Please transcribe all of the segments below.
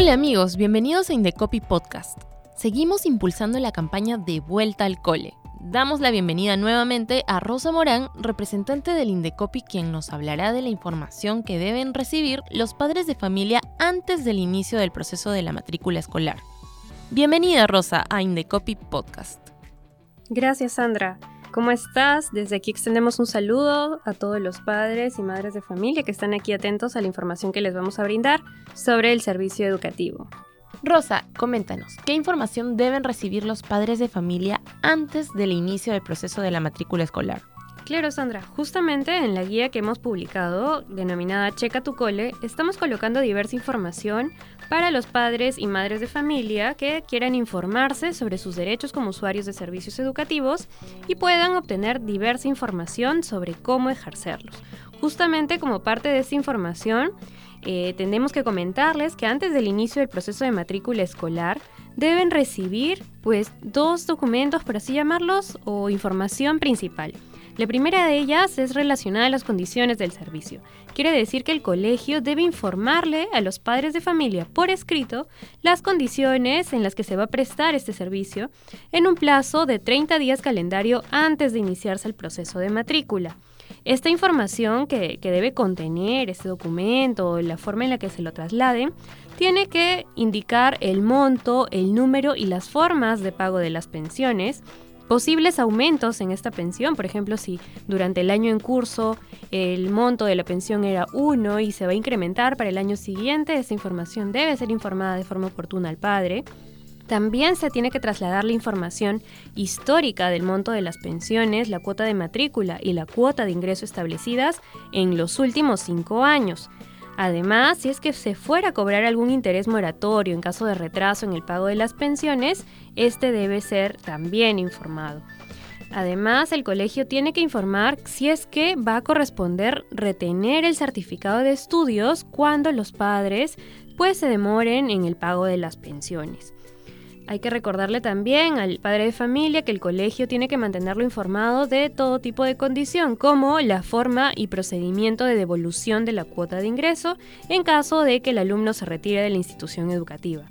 Hola amigos, bienvenidos a Indecopy Podcast. Seguimos impulsando la campaña de vuelta al cole. Damos la bienvenida nuevamente a Rosa Morán, representante del Indecopy, quien nos hablará de la información que deben recibir los padres de familia antes del inicio del proceso de la matrícula escolar. Bienvenida Rosa a Indecopy Podcast. Gracias Sandra. ¿Cómo estás? Desde aquí extendemos un saludo a todos los padres y madres de familia que están aquí atentos a la información que les vamos a brindar sobre el servicio educativo. Rosa, coméntanos, ¿qué información deben recibir los padres de familia antes del inicio del proceso de la matrícula escolar? Claro, Sandra. Justamente en la guía que hemos publicado, denominada Checa tu cole, estamos colocando diversa información para los padres y madres de familia que quieran informarse sobre sus derechos como usuarios de servicios educativos y puedan obtener diversa información sobre cómo ejercerlos. Justamente como parte de esta información, eh, tenemos que comentarles que antes del inicio del proceso de matrícula escolar deben recibir pues dos documentos, por así llamarlos, o información principal. La primera de ellas es relacionada a las condiciones del servicio. Quiere decir que el colegio debe informarle a los padres de familia por escrito las condiciones en las que se va a prestar este servicio en un plazo de 30 días calendario antes de iniciarse el proceso de matrícula. Esta información que, debe contener este documento, la forma en la que se lo traslade, tiene que indicar el monto, el número y las formas de pago de las pensiones, posibles aumentos en esta pensión, por ejemplo, si durante el año en curso el monto de la pensión era 1 y se va a incrementar para el año siguiente, esta información debe ser informada de forma oportuna al padre. También se tiene que trasladar la información histórica del monto de las pensiones, la cuota de matrícula y la cuota de ingreso establecidas en los últimos cinco años. Además, si es que se fuera a cobrar algún interés moratorio en caso de retraso en el pago de las pensiones, este debe ser también informado. Además, el colegio tiene que informar si es que va a corresponder retener el certificado de estudios cuando los padres pues se demoren en el pago de las pensiones. Hay que recordarle también al padre de familia que el colegio tiene que mantenerlo informado de todo tipo de condición, como la forma y procedimiento de devolución de la cuota de ingreso en caso de que el alumno se retire de la institución educativa.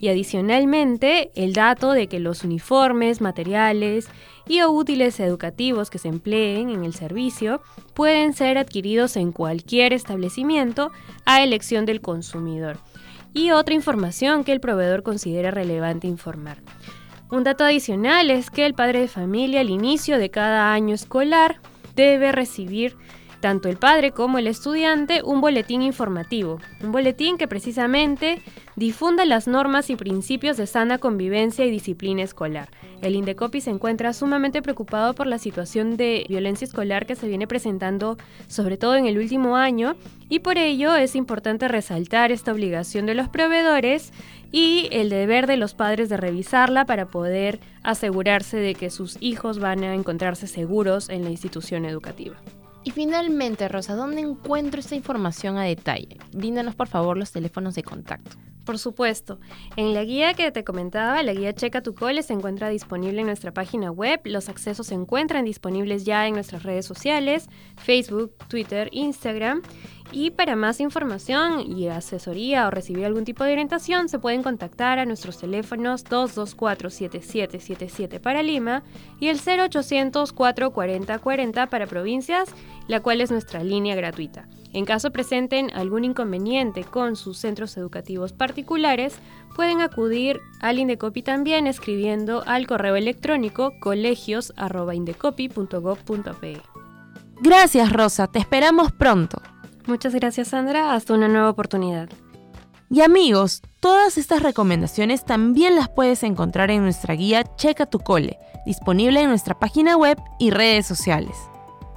Y adicionalmente, el dato de que los uniformes, materiales y útiles educativos que se empleen en el servicio pueden ser adquiridos en cualquier establecimiento a elección del consumidor y otra información que el proveedor considera relevante informar. Un dato adicional es que el padre de familia al inicio de cada año escolar debe recibir tanto el padre como el estudiante un boletín informativo, un boletín que precisamente difunda las normas y principios de sana convivencia y disciplina escolar. El Indecopi se encuentra sumamente preocupado por la situación de violencia escolar que se viene presentando sobre todo en el último año y por ello es importante resaltar esta obligación de los proveedores y el deber de los padres de revisarla para poder asegurarse de que sus hijos van a encontrarse seguros en la institución educativa. Y finalmente, Rosa, ¿dónde encuentro esta información a detalle? Bríndanos por favor los teléfonos de contacto. Por supuesto. En la guía que te comentaba, la guía Checa tu Cole se encuentra disponible en nuestra página web. Los accesos se encuentran disponibles ya en nuestras redes sociales, Facebook, Twitter, Instagram. Y para más información y asesoría o recibir algún tipo de orientación, se pueden contactar a nuestros teléfonos 224-7777 para Lima y el 0800 440 40 para provincias, la cual es nuestra línea gratuita. En caso presenten algún inconveniente con sus centros educativos particulares, pueden acudir al Indecopi también escribiendo al correo electrónico colegios.indecopi.gov.pe. Gracias Rosa, te esperamos pronto. Muchas gracias Sandra, hasta una nueva oportunidad. Y amigos, todas estas recomendaciones también las puedes encontrar en nuestra guía Checa tu Cole, disponible en nuestra página web y redes sociales.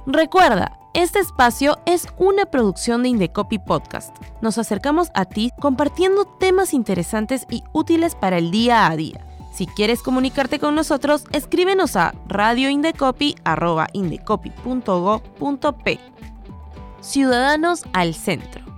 Recuerda, este espacio es una producción de Indecopy Podcast. Nos acercamos a ti compartiendo temas interesantes y útiles para el día a día. Si quieres comunicarte con nosotros, escríbenos a radioindecopy.indecopy.go.p. Ciudadanos al Centro.